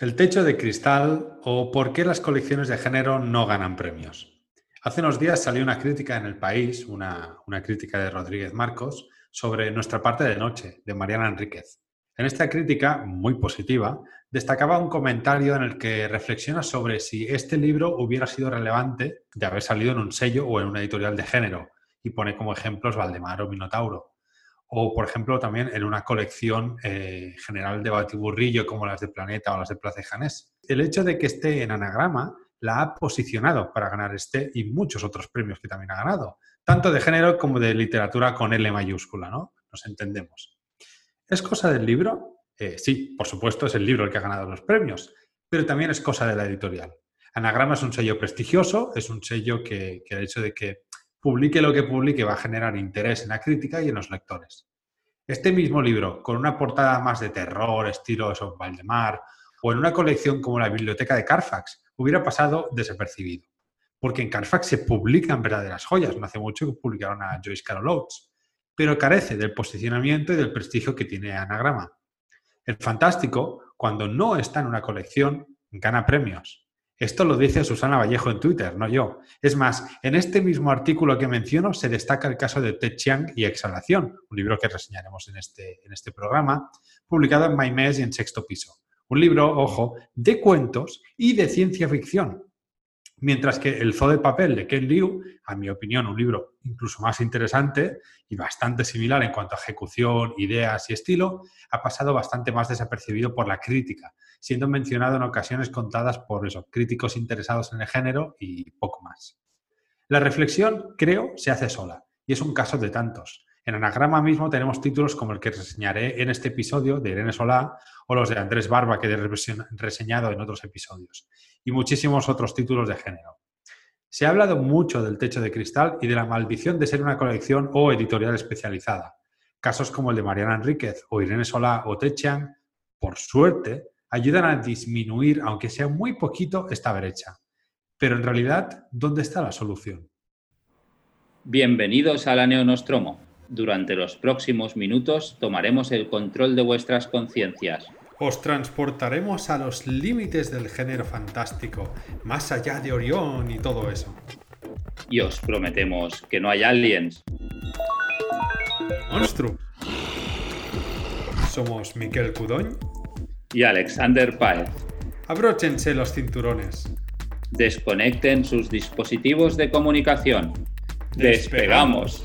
El techo de cristal o por qué las colecciones de género no ganan premios. Hace unos días salió una crítica en el país, una, crítica de Rodríguez Marcos, sobre Nuestra parte de noche, de Mariana Enríquez. En esta crítica, muy positiva, destacaba un comentario en el que reflexiona sobre si este libro hubiera sido relevante de haber salido en un sello o en una editorial de género, y pone como ejemplos Valdemar o Minotauro o por ejemplo también en una colección eh, general de batiburrillo como las de Planeta o las de Plaza Janés. El hecho de que esté en anagrama la ha posicionado para ganar este y muchos otros premios que también ha ganado, tanto de género como de literatura con L mayúscula, ¿no? Nos entendemos. ¿Es cosa del libro? Eh, sí, por supuesto, es el libro el que ha ganado los premios, pero también es cosa de la editorial. Anagrama es un sello prestigioso, es un sello que, que el hecho de que publique lo que publique va a generar interés en la crítica y en los lectores. Este mismo libro, con una portada más de terror, estilo de Valdemar, o en una colección como la Biblioteca de Carfax, hubiera pasado desapercibido. Porque en Carfax se publican verdaderas joyas. No hace mucho que publicaron a Joyce Carol Oates, pero carece del posicionamiento y del prestigio que tiene Anagrama. El fantástico, cuando no está en una colección, gana premios. Esto lo dice Susana Vallejo en Twitter, no yo. Es más, en este mismo artículo que menciono se destaca el caso de Ted Chiang y Exhalación, un libro que reseñaremos en este, en este programa, publicado en MyMess y en Sexto Piso. Un libro, ojo, de cuentos y de ciencia ficción, Mientras que El Zoo de Papel de Ken Liu, a mi opinión, un libro incluso más interesante y bastante similar en cuanto a ejecución, ideas y estilo, ha pasado bastante más desapercibido por la crítica, siendo mencionado en ocasiones contadas por esos críticos interesados en el género y poco más. La reflexión, creo, se hace sola, y es un caso de tantos. En Anagrama mismo tenemos títulos como el que reseñaré en este episodio de Irene Solá o los de Andrés Barba que he reseñado en otros episodios, y muchísimos otros títulos de género. Se ha hablado mucho del techo de cristal y de la maldición de ser una colección o editorial especializada. Casos como el de Mariana Enríquez o Irene Solá o Techan, por suerte, ayudan a disminuir, aunque sea muy poquito, esta brecha. Pero en realidad, ¿dónde está la solución? Bienvenidos a la Neonostromo durante los próximos minutos tomaremos el control de vuestras conciencias. Os transportaremos a los límites del género fantástico, más allá de Orión y todo eso. Y os prometemos que no hay aliens. Monstruo. Somos Miquel Cudoñ y Alexander Paez. Abróchense los cinturones. Desconecten sus dispositivos de comunicación. Despegamos.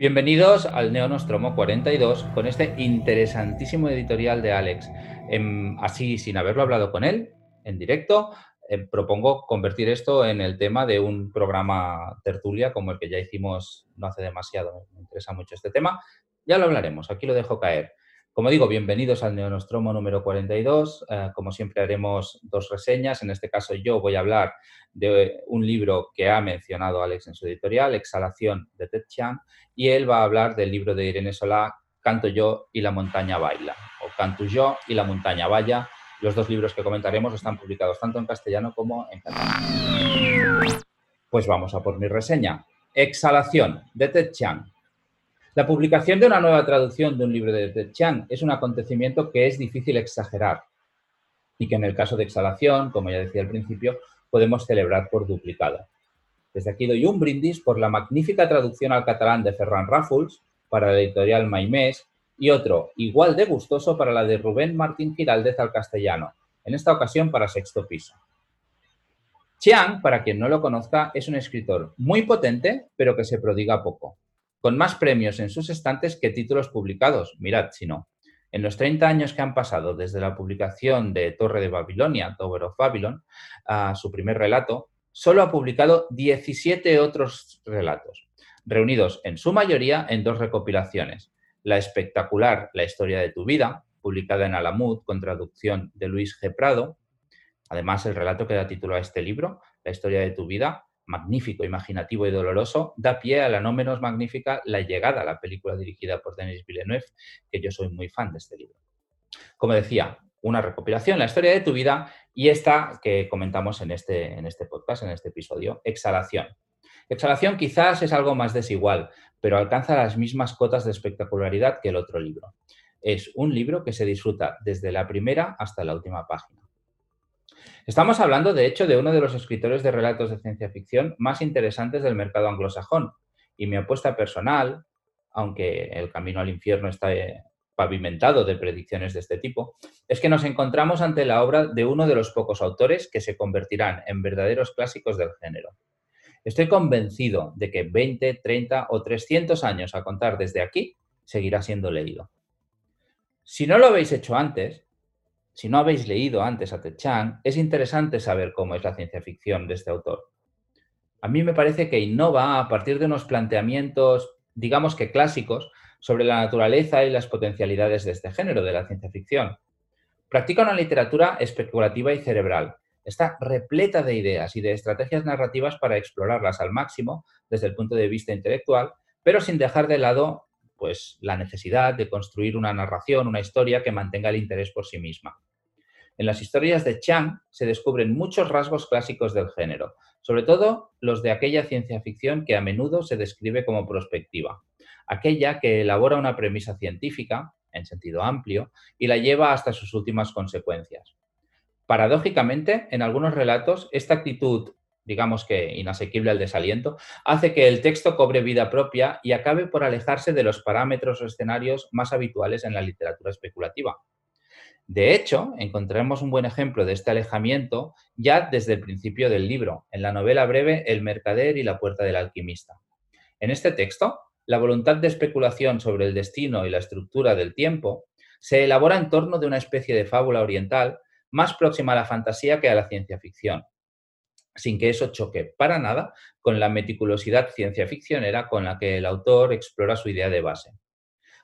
Bienvenidos al Neonostromo 42 con este interesantísimo editorial de Alex. Em, así, sin haberlo hablado con él en directo, em, propongo convertir esto en el tema de un programa tertulia como el que ya hicimos no hace demasiado. Me interesa mucho este tema. Ya lo hablaremos, aquí lo dejo caer. Como digo, bienvenidos al Neonostromo número 42. Eh, como siempre haremos dos reseñas. En este caso yo voy a hablar de un libro que ha mencionado Alex en su editorial, Exhalación de Ted Chiang, y él va a hablar del libro de Irene Solá, Canto yo y la montaña baila, o Canto yo y la montaña vaya. Los dos libros que comentaremos están publicados tanto en castellano como en catalán. Pues vamos a por mi reseña. Exhalación de Ted Chiang. La publicación de una nueva traducción de un libro de Ted Chiang es un acontecimiento que es difícil exagerar y que en el caso de Exhalación, como ya decía al principio, podemos celebrar por duplicado. Desde aquí doy un brindis por la magnífica traducción al catalán de Ferran Ràfols para la editorial Maimés y otro igual de gustoso para la de Rubén Martín Giraldez al castellano, en esta ocasión para sexto piso. Chiang, para quien no lo conozca, es un escritor muy potente, pero que se prodiga poco con más premios en sus estantes que títulos publicados. Mirad, si no. En los 30 años que han pasado desde la publicación de Torre de Babilonia, Tower of Babylon, a su primer relato, solo ha publicado 17 otros relatos, reunidos en su mayoría en dos recopilaciones. La espectacular La historia de tu vida, publicada en Alamud con traducción de Luis G. Prado. Además, el relato que da título a este libro, La historia de tu vida, magnífico, imaginativo y doloroso, da pie a la no menos magnífica La llegada, la película dirigida por Denis Villeneuve, que yo soy muy fan de este libro. Como decía, una recopilación, la historia de tu vida y esta que comentamos en este, en este podcast, en este episodio, Exhalación. Exhalación quizás es algo más desigual, pero alcanza las mismas cotas de espectacularidad que el otro libro. Es un libro que se disfruta desde la primera hasta la última página. Estamos hablando, de hecho, de uno de los escritores de relatos de ciencia ficción más interesantes del mercado anglosajón. Y mi apuesta personal, aunque el camino al infierno está eh, pavimentado de predicciones de este tipo, es que nos encontramos ante la obra de uno de los pocos autores que se convertirán en verdaderos clásicos del género. Estoy convencido de que 20, 30 o 300 años a contar desde aquí seguirá siendo leído. Si no lo habéis hecho antes, si no habéis leído antes a Ted Chiang, es interesante saber cómo es la ciencia ficción de este autor. A mí me parece que innova a partir de unos planteamientos, digamos que clásicos, sobre la naturaleza y las potencialidades de este género, de la ciencia ficción. Practica una literatura especulativa y cerebral. Está repleta de ideas y de estrategias narrativas para explorarlas al máximo desde el punto de vista intelectual, pero sin dejar de lado pues, la necesidad de construir una narración, una historia que mantenga el interés por sí misma. En las historias de Chang se descubren muchos rasgos clásicos del género, sobre todo los de aquella ciencia ficción que a menudo se describe como prospectiva, aquella que elabora una premisa científica, en sentido amplio, y la lleva hasta sus últimas consecuencias. Paradójicamente, en algunos relatos, esta actitud, digamos que inasequible al desaliento, hace que el texto cobre vida propia y acabe por alejarse de los parámetros o escenarios más habituales en la literatura especulativa. De hecho, encontraremos un buen ejemplo de este alejamiento ya desde el principio del libro, en la novela breve El mercader y la puerta del alquimista. En este texto, la voluntad de especulación sobre el destino y la estructura del tiempo se elabora en torno de una especie de fábula oriental más próxima a la fantasía que a la ciencia ficción, sin que eso choque para nada con la meticulosidad ciencia ficcionera con la que el autor explora su idea de base.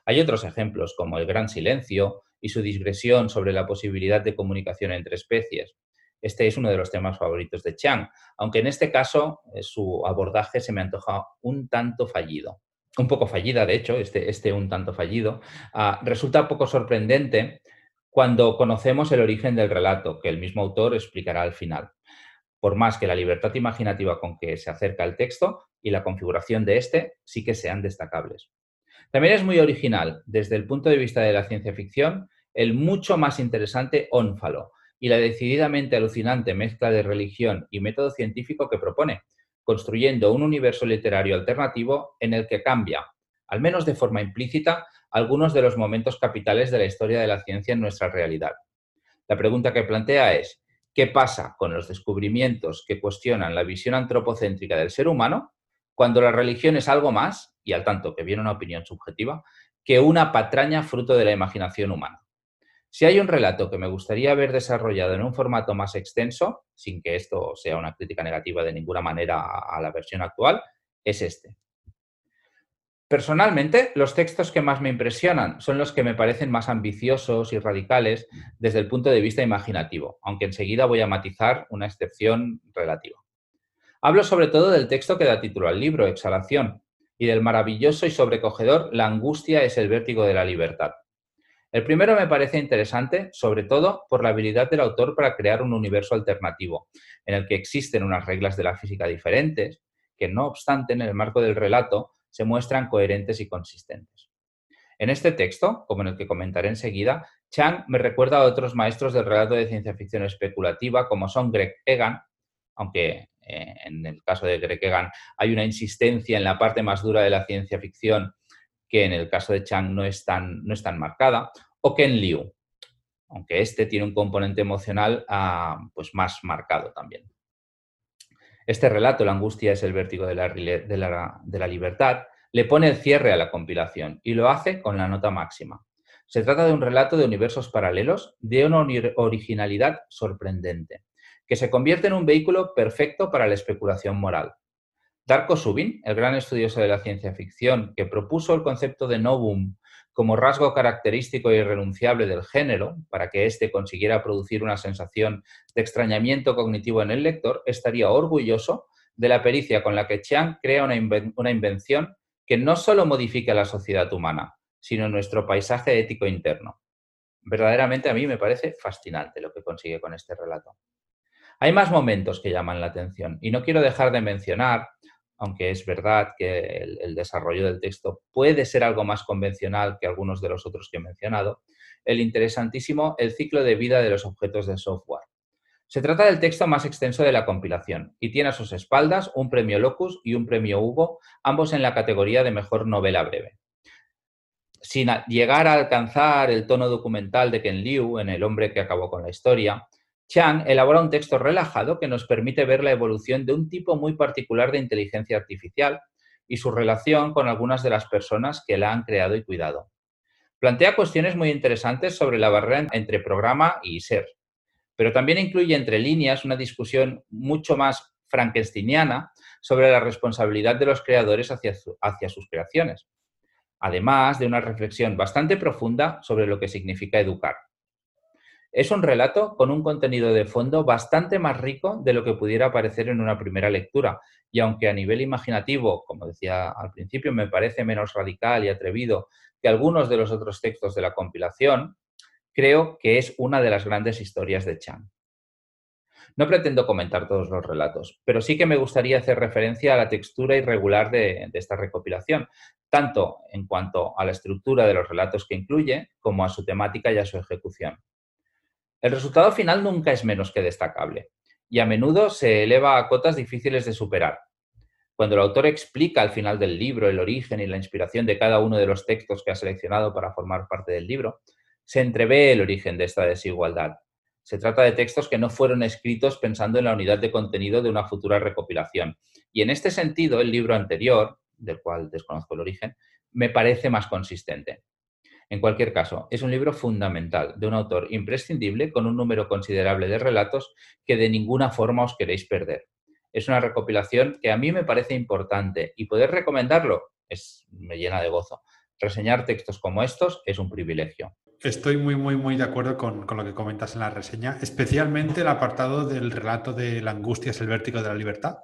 Hay otros ejemplos como el gran silencio y su digresión sobre la posibilidad de comunicación entre especies. Este es uno de los temas favoritos de Chang, aunque en este caso eh, su abordaje se me antoja un tanto fallido. Un poco fallida, de hecho, este, este un tanto fallido. Ah, resulta poco sorprendente cuando conocemos el origen del relato, que el mismo autor explicará al final. Por más que la libertad imaginativa con que se acerca el texto y la configuración de este sí que sean destacables. También es muy original, desde el punto de vista de la ciencia ficción, el mucho más interesante ónfalo y la decididamente alucinante mezcla de religión y método científico que propone, construyendo un universo literario alternativo en el que cambia, al menos de forma implícita, algunos de los momentos capitales de la historia de la ciencia en nuestra realidad. La pregunta que plantea es, ¿qué pasa con los descubrimientos que cuestionan la visión antropocéntrica del ser humano cuando la religión es algo más, y al tanto que viene una opinión subjetiva, que una patraña fruto de la imaginación humana? Si hay un relato que me gustaría ver desarrollado en un formato más extenso, sin que esto sea una crítica negativa de ninguna manera a la versión actual, es este. Personalmente, los textos que más me impresionan son los que me parecen más ambiciosos y radicales desde el punto de vista imaginativo, aunque enseguida voy a matizar una excepción relativa. Hablo sobre todo del texto que da título al libro, Exhalación, y del maravilloso y sobrecogedor La angustia es el vértigo de la libertad. El primero me parece interesante, sobre todo por la habilidad del autor para crear un universo alternativo, en el que existen unas reglas de la física diferentes, que no obstante en el marco del relato se muestran coherentes y consistentes. En este texto, como en el que comentaré enseguida, Chang me recuerda a otros maestros del relato de ciencia ficción especulativa como son Greg Egan, aunque eh, en el caso de Greg Egan hay una insistencia en la parte más dura de la ciencia ficción que en el caso de Chang no es tan, no es tan marcada, o Ken Liu, aunque este tiene un componente emocional ah, pues más marcado también. Este relato, La angustia es el vértigo de la, libertad, le pone el cierre a la compilación y lo hace con la nota máxima. Se trata de un relato de universos paralelos de una originalidad sorprendente, que se convierte en un vehículo perfecto para la especulación moral. Darko Subin, el gran estudioso de la ciencia ficción, que propuso el concepto de novum como rasgo característico e irrenunciable del género, para que éste consiguiera producir una sensación de extrañamiento cognitivo en el lector, estaría orgulloso de la pericia con la que Chiang crea una, invención que no solo modifica la sociedad humana, sino nuestro paisaje ético interno. Verdaderamente a mí me parece fascinante lo que consigue con este relato. Hay más momentos que llaman la atención y no quiero dejar de mencionar aunque es verdad que el, desarrollo del texto puede ser algo más convencional que algunos de los otros que he mencionado, el interesantísimo El ciclo de vida de los objetos de software. Se trata del texto más extenso de la compilación y tiene a sus espaldas un premio Locus y un premio Hugo, ambos en la categoría de mejor novela breve. Sin llegar a alcanzar el tono documental de Ken Liu en El hombre que acabó con la historia, Chang elabora un texto relajado que nos permite ver la evolución de un tipo muy particular de inteligencia artificial y su relación con algunas de las personas que la han creado y cuidado. Plantea cuestiones muy interesantes sobre la barrera entre programa y ser, pero también incluye entre líneas una discusión mucho más frankensteiniana sobre la responsabilidad de los creadores hacia, hacia sus creaciones, además de una reflexión bastante profunda sobre lo que significa educar. Es un relato con un contenido de fondo bastante más rico de lo que pudiera parecer en una primera lectura, y aunque a nivel imaginativo, como decía al principio, me parece menos radical y atrevido que algunos de los otros textos de la compilación, creo que es una de las grandes historias de Chan. No pretendo comentar todos los relatos, pero sí que me gustaría hacer referencia a la textura irregular de, de, esta recopilación, tanto en cuanto a la estructura de los relatos que incluye, como a su temática y a su ejecución. El resultado final nunca es menos que destacable y a menudo se eleva a cotas difíciles de superar. Cuando el autor explica al final del libro el origen y la inspiración de cada uno de los textos que ha seleccionado para formar parte del libro, se entrevé el origen de esta desigualdad. Se trata de textos que no fueron escritos pensando en la unidad de contenido de una futura recopilación. Y en este sentido, el libro anterior, del cual desconozco el origen, me parece más consistente. En cualquier caso, es un libro fundamental, de un autor imprescindible con un número considerable de relatos que de ninguna forma os queréis perder. Es una recopilación que a mí me parece importante y poder recomendarlo es, me llena de gozo. Reseñar textos como estos es un privilegio. Estoy muy, muy, muy de acuerdo con, lo que comentas en la reseña, especialmente el apartado del relato de La angustia es el vértigo de la libertad,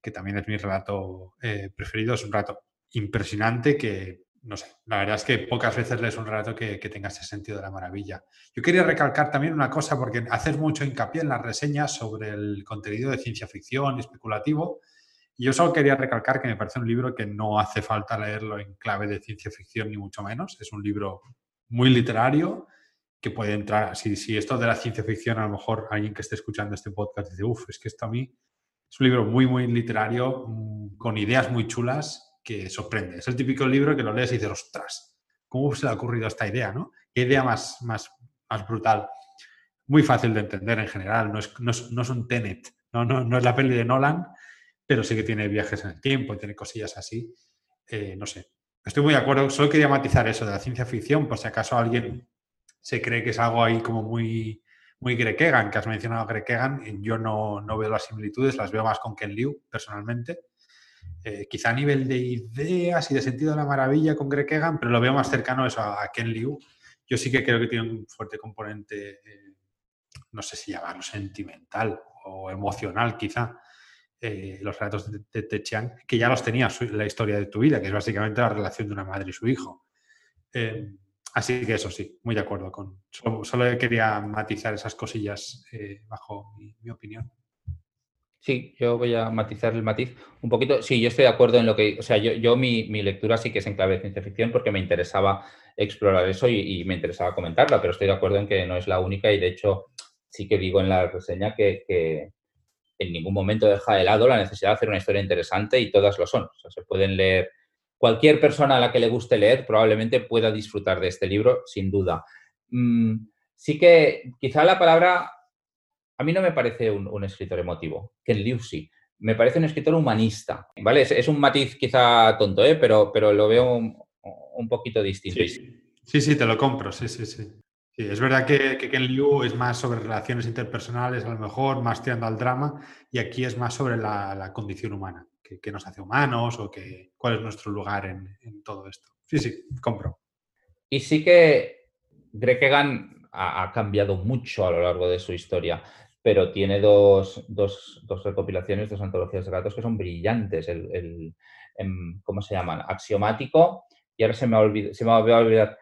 que también es mi relato eh, preferido. Es un relato impresionante que no sé, la verdad es que pocas veces lees un relato que, tenga ese sentido de la maravilla. Yo quería recalcar también una cosa, porque haces mucho hincapié en las reseñas sobre el contenido de ciencia ficción especulativo, y yo solo quería recalcar que me parece un libro que no hace falta leerlo en clave de ciencia ficción, ni mucho menos. Es un libro muy literario que puede entrar, si, si esto de la ciencia ficción, a lo mejor alguien que esté escuchando este podcast dice, uff, es que esto a mí es un libro muy, muy literario, mm, con ideas muy chulas que sorprende. Es el típico libro que lo lees y dices, ostras, ¿cómo se le ha ocurrido esta idea? ¿no? ¿Qué idea más, más, más brutal? Muy fácil de entender en general, no es, no es, un Tenet, ¿no? No, no, es la peli de Nolan, pero sí que tiene viajes en el tiempo y tiene cosillas así. Eh, no sé, estoy muy de acuerdo. Solo quería matizar eso de la ciencia ficción, por si acaso alguien se cree que es algo ahí como muy, muy Greg que has mencionado Greg Yo no, no, veo las similitudes, las veo más con Ken Liu, personalmente. Eh, quizá a nivel de ideas y de sentido de la maravilla con Greg Egan, pero lo veo más cercano eso, a, Ken Liu. Yo sí que creo que tiene un fuerte componente, eh, no sé si llamarlo sentimental o emocional quizá, eh, los relatos de, de, Chiang, que ya los tenía la historia de tu vida, que es básicamente la relación de una madre y su hijo. así que eso sí, muy de acuerdo con. Solo, quería matizar esas cosillas bajo mi opinión. Sí, yo voy a matizar el matiz un poquito. Sí, yo estoy de acuerdo en lo que, o sea, yo, yo mi, mi, lectura sí que es en clave de ciencia ficción porque me interesaba explorar eso y, me interesaba comentarla, pero estoy de acuerdo en que no es la única y de hecho sí que digo en la reseña que, que en ningún momento deja de lado la necesidad de hacer una historia interesante y todas lo son. O sea, se pueden leer, cualquier persona a la que le guste leer probablemente pueda disfrutar de este libro, sin duda. Mm, sí que quizá la palabra a mí no me parece un, escritor emotivo, Ken Liu sí. Me parece un escritor humanista, ¿vale? Es, un matiz quizá tonto, ¿eh? pero, pero lo veo un, poquito distinto. Sí. sí, te lo compro, sí, sí, sí. es verdad que, que, Ken Liu es más sobre relaciones interpersonales, a lo mejor, más tirando al drama, y aquí es más sobre la, condición humana, que, nos hace humanos o que, cuál es nuestro lugar en, todo esto. Sí, sí, compro. Y sí que Greg Egan ha, cambiado mucho a lo largo de su historia pero tiene dos, dos, dos, recopilaciones, dos antologías de relatos que son brillantes. El, em, ¿Cómo se llaman? Axiomático, y ahora se me, ha olvidado, se me va a olvidar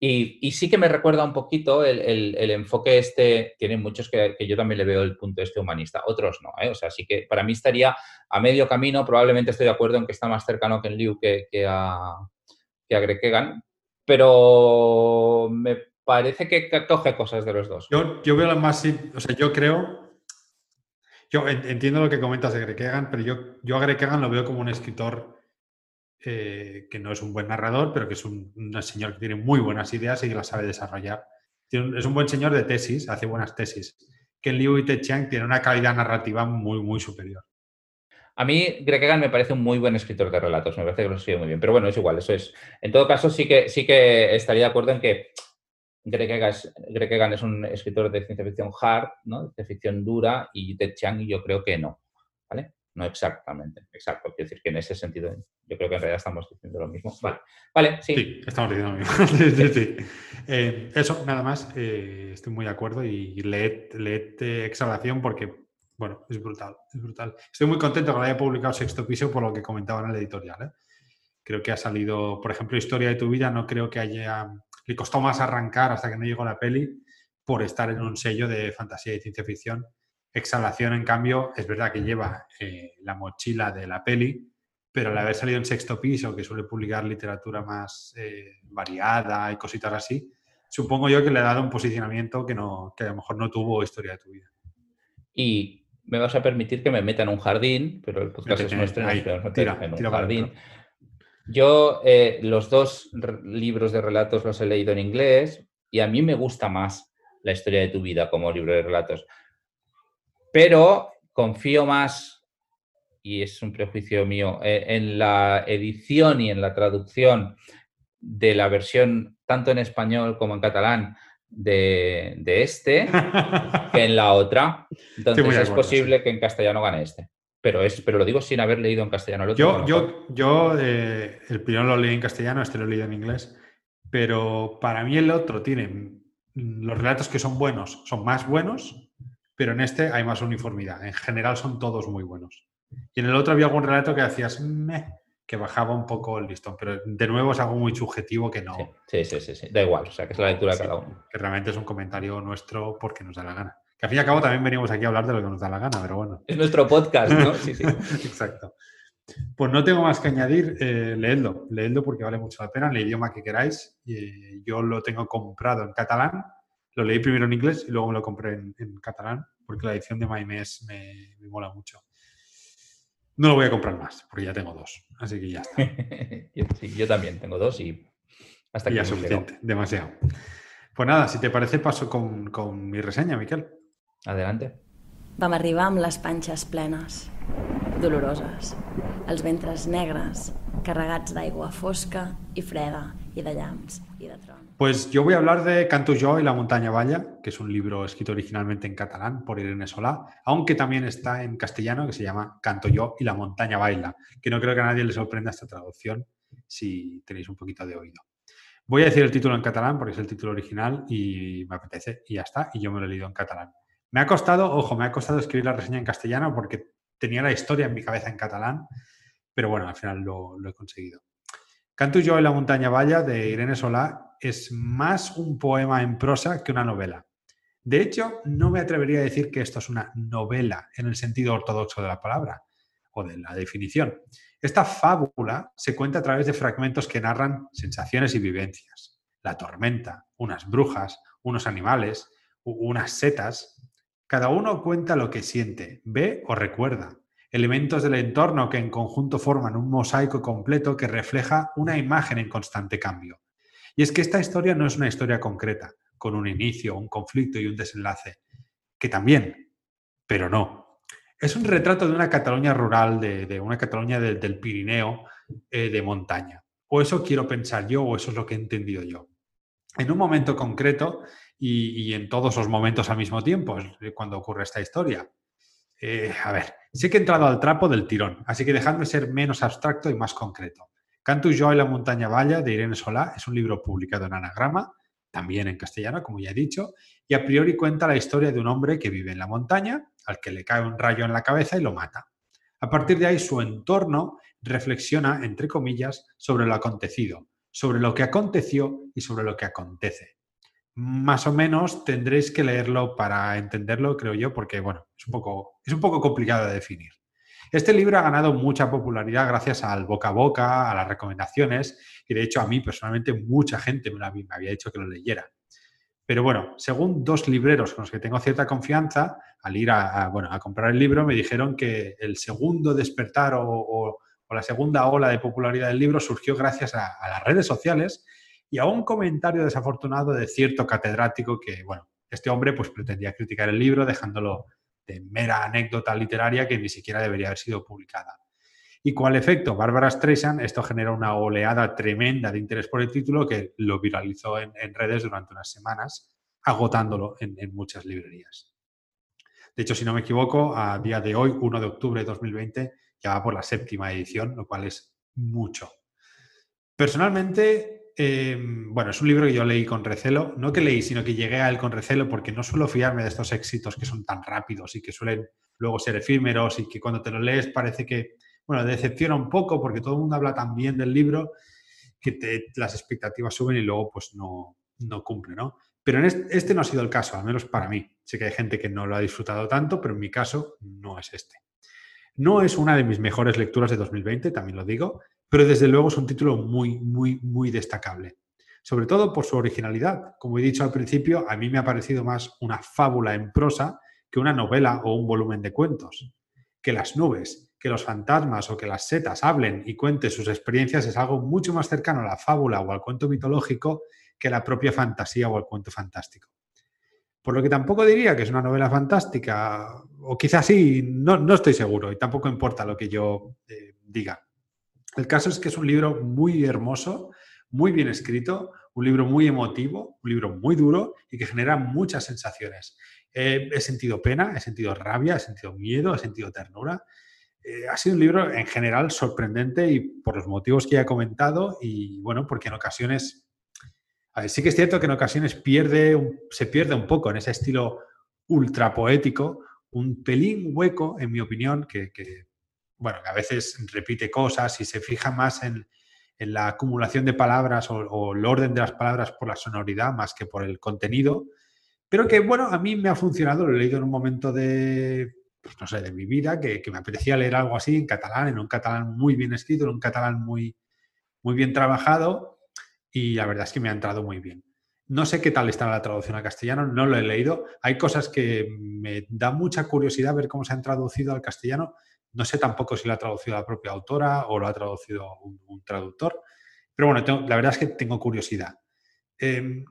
Y, sí que me recuerda un poquito el, enfoque este, tienen muchos que, yo también le veo el punto este humanista, otros no, ¿eh? o sea, sí que para mí estaría a medio camino, probablemente estoy de acuerdo en que está más cercano que en Liu que, que a, que a Greg Egan, pero me parece que coge cosas de los dos. Yo, yo veo más, o sea, yo creo, yo entiendo lo que comentas de Greg Egan, pero yo, yo a Greg Egan lo veo como un escritor eh, que no es un buen narrador, pero que es un, señor que tiene muy buenas ideas y que las sabe desarrollar. es un buen señor de tesis, hace buenas tesis. Que Liu y Te Chiang tiene una calidad narrativa muy, muy superior. A mí, Greg Egan me parece un muy buen escritor de relatos, me parece que lo escribe muy bien, pero bueno, es igual, eso es. En todo caso, sí que, sí que estaría de acuerdo en que Greg Egan, es, un escritor de ciencia ficción hard, ¿no? de ficción dura, y Ted Chiang yo creo que no, ¿vale? No exactamente, exacto. Quiero decir que en ese sentido yo creo que en realidad estamos diciendo lo mismo. Vale, vale sí. Sí, estamos diciendo lo mismo. sí, sí, eh, eso, nada más. Eh, estoy muy de acuerdo y leed, leed Exhalación porque, bueno, es brutal, es brutal. Estoy muy contento que lo haya publicado Sexto Piso por lo que comentaba en el editorial. ¿eh? Creo que ha salido, por ejemplo, Historia de tu vida, no creo que haya... Le costó más arrancar hasta que no llegó la peli por estar en un sello de fantasía y ciencia ficción Exhalación, en cambio, es verdad que lleva eh, la mochila de la peli, pero al haber salido en sexto piso, que suele publicar literatura más eh, variada y cositas así, supongo yo que le ha dado un posicionamiento que, no, que a lo mejor no tuvo historia de tu vida. Y me vas a permitir que me meta en un jardín, pero el podcast es nuestro, tira, en un jardín. Yo eh, los dos libros de relatos los he leído en inglés y a mí me gusta más la historia de tu vida como libro de relatos pero confío más, y es un prejuicio mío, eh, en la edición y en la traducción de la versión tanto en español como en catalán de, este que en la otra. Entonces es posible que en castellano gane este. Pero, es, pero lo digo sin haber leído en castellano el otro. Yo, yo, yo eh, el primero lo leí en castellano, este lo leído en inglés, pero para mí el otro tiene los relatos que son buenos, son más buenos pero en este hay más uniformidad. En general son todos muy buenos. Y en el otro había algún relato que hacías meh, que bajaba un poco el listón, pero de nuevo es algo muy subjetivo que no. Sí, sí, sí, sí. da igual, o sea, que es la lectura de cada uno. Que realmente es un comentario nuestro porque nos da la gana. Que al fin y al cabo también venimos aquí a hablar de lo que nos da la gana, pero bueno. Es nuestro podcast, ¿no? Sí, sí. Exacto. Pues no tengo más que añadir, eh, leedlo, leedlo porque vale mucho la pena, en el idioma que queráis. Eh, yo lo tengo comprado en catalán, lo leí primero en inglés y luego me lo compré en catalán porque la edición de Maimes me, me mola mucho. No lo voy a comprar más, porque ya tengo dos. Así que ya está. yo, también tengo dos y hasta aquí. Ya suficiente, demasiado. Pues nada, si te parece, paso con, con mi reseña, Miquel. Adelante. Vam arribar amb les panxes plenes, doloroses, els ventres negres, carregats d'aigua fosca i freda i de llamps i de tron. Pues yo voy a hablar de Canto yo y la montaña valla, que es un libro escrito originalmente en catalán por Irene Solá, aunque también está en castellano, que se llama Canto yo y la montaña baila, que no creo que a nadie le sorprenda esta traducción si tenéis un poquito de oído. Voy a decir el título en catalán porque es el título original y me apetece y ya está, y yo me lo he leído en catalán. Me ha costado, ojo, me ha costado escribir la reseña en castellano porque tenía la historia en mi cabeza en catalán, pero bueno, al final lo, he conseguido. Canto yo y la montaña valla de Irene Solá es más un poema en prosa que una novela. De hecho, no me atrevería a decir que esto es una novela en el sentido ortodoxo de la palabra o de la definición. Esta fábula se cuenta a través de fragmentos que narran sensaciones y vivencias. La tormenta, unas brujas, unos animales, unas setas. Cada uno cuenta lo que siente, ve o recuerda. Elementos del entorno que en conjunto forman un mosaico completo que refleja una imagen en constante cambio. Y es que esta historia no es una historia concreta, con un inicio, un conflicto y un desenlace, que también, pero no. Es un retrato de una Cataluña rural, de, una Cataluña del Pirineo, eh, de montaña. O eso quiero pensar yo, o eso es lo que he entendido yo. En un momento concreto y, en todos los momentos al mismo tiempo, cuando ocurre esta historia. Eh, a ver, sé que he entrado al trapo del tirón, así que dejadme ser menos abstracto y más concreto. Canto yo y la montaña valla de Irene Solá es un libro publicado en anagrama, también en castellano, como ya he dicho, y a priori cuenta la historia de un hombre que vive en la montaña, al que le cae un rayo en la cabeza y lo mata. A partir de ahí su entorno reflexiona, entre comillas, sobre lo acontecido, sobre lo que aconteció y sobre lo que acontece. Más o menos tendréis que leerlo para entenderlo, creo yo, porque bueno, es un poco, es un poco complicado de definir. Este libro ha ganado mucha popularidad gracias al boca a boca, a las recomendaciones, y de hecho a mí personalmente mucha gente me, había dicho que lo leyera. Pero bueno, según dos libreros con los que tengo cierta confianza, al ir a, bueno, a comprar el libro me dijeron que el segundo despertar o, la segunda ola de popularidad del libro surgió gracias a, las redes sociales y a un comentario desafortunado de cierto catedrático que, bueno, este hombre pues pretendía criticar el libro dejándolo de mera anécdota literaria que ni siquiera debería haber sido publicada. Y cuál efecto, Barbara Streisand, esto generó una oleada tremenda de interés por el título que lo viralizó en, redes durante unas semanas, agotándolo en, en, muchas librerías. De hecho, si no me equivoco, a día de hoy, 1 de octubre de 2020, ya va por la séptima edición, lo cual es mucho. Personalmente, Em, bueno, es un libro que yo leí con recelo, no que leí, sino que llegué a él con recelo porque no suelo fiarme de estos éxitos que son tan rápidos y que suelen luego ser efímeros y que cuando te lo lees parece que, bueno, decepciona un poco porque todo el mundo habla tan bien del libro que las expectativas suben y luego pues no, no cumple, ¿no? Pero en este, este no ha sido el caso, al menos para mí. Sé que hay gente que no lo ha disfrutado tanto, pero en mi caso no es este. No es una de mis mejores lecturas de 2020, también lo digo, pero desde luego es un título muy, muy, muy destacable. Sobre todo por su originalidad. Como he dicho al principio, a mí me ha parecido más una fábula en prosa que una novela o un volumen de cuentos. Que las nubes, que los fantasmas o que las setas hablen y cuenten sus experiencias es algo mucho más cercano a la fábula o al cuento mitológico que a la propia fantasía o al cuento fantástico. Por lo que tampoco diría que es una novela fantástica, o quizás sí, no, no estoy seguro y tampoco importa lo que yo eh, diga. El caso es que es un libro muy hermoso, muy bien escrito, un libro muy emotivo, un libro muy duro y que genera muchas sensaciones. Eh, he sentido pena, he sentido rabia, he sentido miedo, he sentido ternura. Eh, ha sido un libro en general sorprendente y por los motivos que ya he comentado y bueno, porque en ocasiones, sí que es cierto que en ocasiones pierde, se pierde un poco en ese estilo ultra poético, un pelín hueco, en mi opinión, que bueno, que a veces repite cosas y se fija más en, la acumulación de palabras o, el orden de las palabras por la sonoridad más que por el contenido, pero que, bueno, a mí me ha funcionado, lo he leído en un momento de, pues, no sé, de mi vida, que, me apetecía leer algo así en catalán, en un catalán muy bien escrito, en un catalán muy, muy bien trabajado, y la verdad es que me ha entrado muy bien. No sé qué tal está la traducción al castellano, no lo he leído. Hay cosas que me da mucha curiosidad ver cómo se han traducido al castellano, no sé tampoco si lo ha traducido la propia autora o lo ha traducido un, traductor. Pero bueno, la verdad es que tengo curiosidad. Em,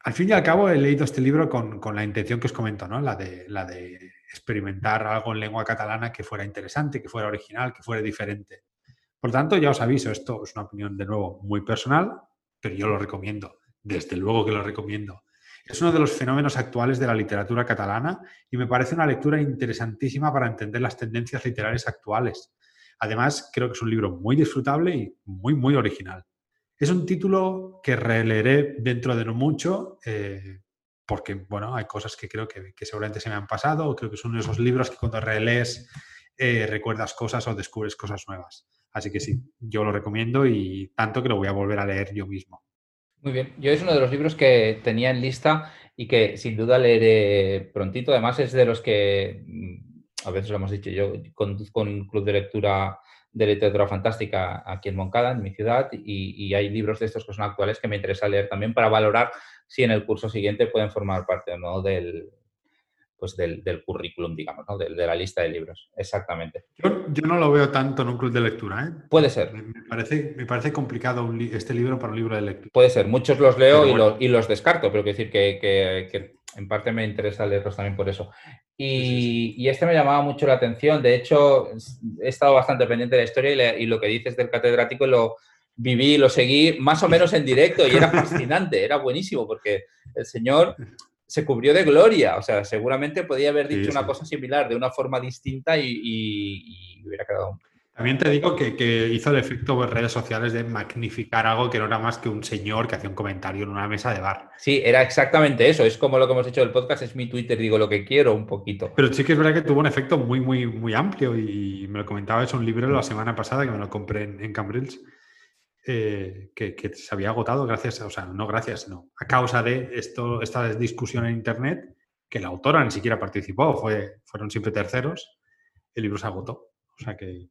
al fin y al cabo he leído este libro con, la intención que os comento, ¿no? La de, la de experimentar algo en lengua catalana que fuera interesante, que fuera original, que fuera diferente. Por tanto, ya os aviso, esto es una opinión de nuevo muy personal, pero yo lo recomiendo. Desde luego que lo recomiendo. Es uno de los fenómenos actuales de la literatura catalana y me parece una lectura interesantísima para entender las tendencias literarias actuales. Además, creo que es un libro muy disfrutable y muy, muy original. Es un título que releeré dentro de no mucho, eh, porque, bueno, hay cosas que creo que, seguramente se me han pasado, o creo que son de esos libros que cuando relees eh, recuerdas cosas o descubres cosas nuevas. Así que sí, yo lo recomiendo y tanto que lo voy a volver a leer yo mismo. Muy bien, yo es uno de los libros que tenía en lista y que sin duda leeré prontito. Además es de los que, mm, a veces lo hemos dicho, yo conduzco un club de lectura de literatura fantástica aquí en Moncada, en mi ciudad, y, hay libros de estos que son actuales que me interesa leer también para valorar si en el curso siguiente pueden formar parte o no del, pues del, currículum, digamos, ¿no? de, la lista de libros. Exactamente. Yo, no lo veo tanto en un club de lectura. ¿eh? Puede ser. Me, parece, me parece complicado este libro para un libro de lectura. Puede ser. Muchos los leo y, los, y, los, descarto, pero quiero decir que, en parte me interesa leerlos también por eso. Y, y, este me llamaba mucho la atención. De hecho, he estado bastante pendiente de la historia y, y lo que dices del catedrático lo viví, lo seguí más o menos en directo y era fascinante, era buenísimo porque el señor se cubrió de gloria. O sea, seguramente podía haber dicho una cosa similar de una forma distinta y, hubiera quedado. También te digo que, hizo el efecto en redes sociales de magnificar algo que no era más que un señor que hacía un comentario en una mesa de bar. Sí, era exactamente eso. Es como lo que hemos hecho del podcast, es mi Twitter, digo lo que quiero un poquito. Pero sí que es verdad que tuvo un efecto muy, muy, muy amplio y me lo comentaba, es un libro la semana pasada que me lo compré en, en Cambridge eh, que, se había agotado gracias, o sea, no gracias, no, a causa de esto, esta discusión en Internet, que la autora ni siquiera participó, fue, fueron siempre terceros, el libro se agotó. O sea que...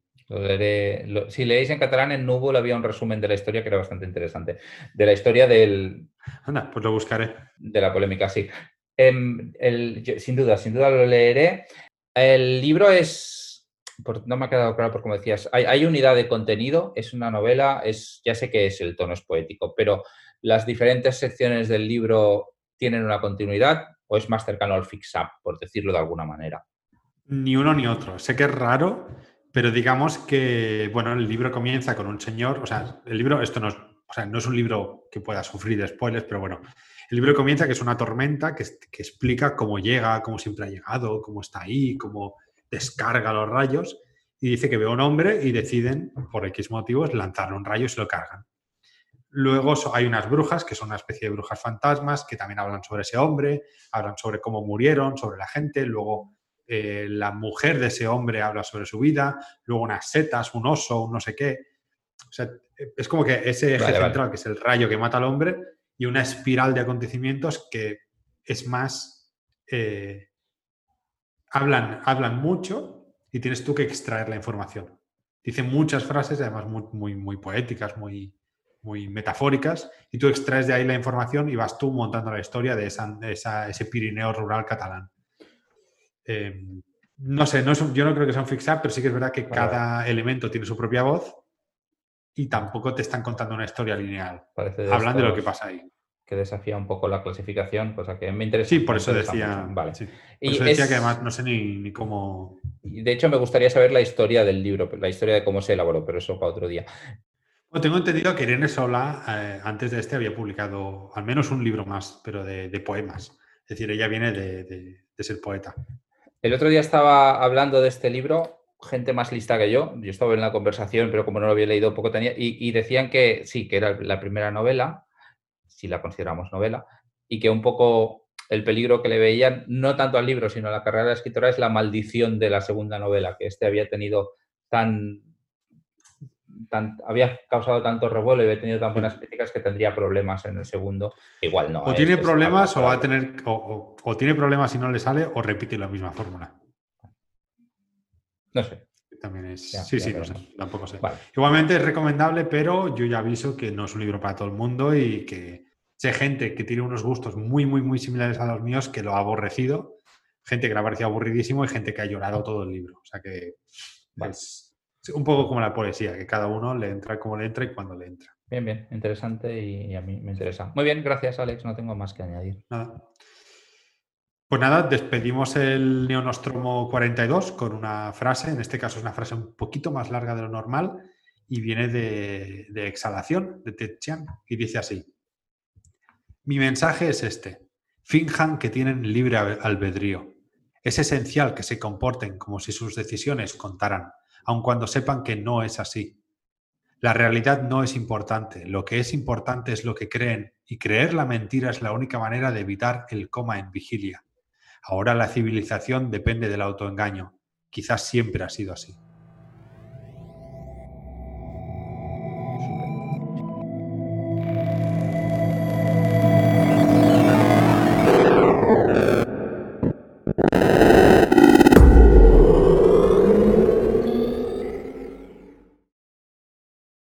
si leéis en catalán, en Núvol había un resumen de la historia que era bastante interesante. De la historia del... Anda, pues lo buscaré. De la polémica, sí. Em, sin duda, sin duda lo leeré. El libro es, no me ha quedado claro por como decías, hay, unidad de contenido, es una novela, es, ya sé que es el tono es poético, pero las diferentes secciones del libro tienen una continuidad o es más cercano al fix-up, por decirlo de alguna manera. Ni uno ni otro. Sé que es raro, pero digamos que, bueno, el libro comienza con un señor, o sea, el libro, esto no es, o sea, no es un libro que pueda sufrir spoilers, pero bueno, el libro comienza que es una tormenta que, explica cómo llega, cómo siempre ha llegado, cómo está ahí, cómo descarga los rayos. Y dice que ve a un hombre y deciden, por X motivos, lanzar un rayo y se lo cargan. Luego hay unas brujas, que son una especie de brujas fantasmas, que también hablan sobre ese hombre, hablan sobre cómo murieron, sobre la gente. Luego eh, la mujer de ese hombre habla sobre su vida. Luego unas setas, un oso, un no sé qué. O sea, es como que ese eje central, que es el rayo que mata al hombre, y una espiral de acontecimientos que es más... Eh, hablan, hablan mucho y tienes tú que extraer la información. Dicen muchas frases, además muy, muy, muy poéticas, muy, muy metafóricas, y tú extraes de ahí la información y vas tú montando la historia de, ese Pirineo rural catalán. Em, no sé, no yo no creo que sea un fix-up, pero sí que es verdad que cada elemento tiene su propia voz y tampoco te están contando una historia lineal. Hablan de lo que pasa ahí. Que desafía un poco la clasificación, cosa que me interesa. Sí, por eso decía. Vale. Por eso decía que además no sé ni, cómo. De hecho, me gustaría saber la historia del libro, la historia de cómo se elaboró, pero eso para otro día. tengo entendido que Irene Sola, eh, antes de este, había publicado al menos un libro más, pero de, poemas. Es decir, ella viene de, de ser poeta. El otro día estaba hablando de este libro gente más lista que yo. Yo estaba en la conversación, pero como no lo había leído, poco tenía. Y, decían que sí, que era la primera novela, si la consideramos novela, y que un poco el peligro que le veían, no tanto al libro, sino a la carrera de escritora, es la maldición de la segunda novela, que este había tenido tan. tan había causado tanto revuelo y había tenido tan buenas críticas que tendría problemas en el segundo. Igual no. O tiene ¿eh? problemas o va a tener. o tiene problemas y no le sale, o repite la misma fórmula. No sé. También es. sí, sí, no sé, tampoco sé. Igualmente es recomendable, pero yo ya aviso que no es un libro para todo el mundo y que sé gente que tiene unos gustos muy, muy, muy similares a los míos que lo ha aborrecido, gente que le ha parecido aburridísimo y gente que ha llorado todo el libro. O sea que es un poco como la poesía, que cada uno le entra como le entra y cuando le entra. Bien, bien, interesante y, a mí me interesa. Muy bien, gracias Alex, no tengo más que añadir. Nada. Pues nada, despedimos el Neonostromo 42 con una frase, en este caso es una frase un poquito más larga de lo normal y viene de, exhalación, de Ted y dice así. Mi mensaje es este. Finjan que tienen libre albedrío. Es esencial que se comporten como si sus decisiones contaran, aun cuando sepan que no es así. La realidad no es importante, lo que es importante es lo que creen, y creer la mentira es la única manera de evitar el coma en vigilia. Ahora la civilización depende del autoengaño. Quizás siempre ha sido así.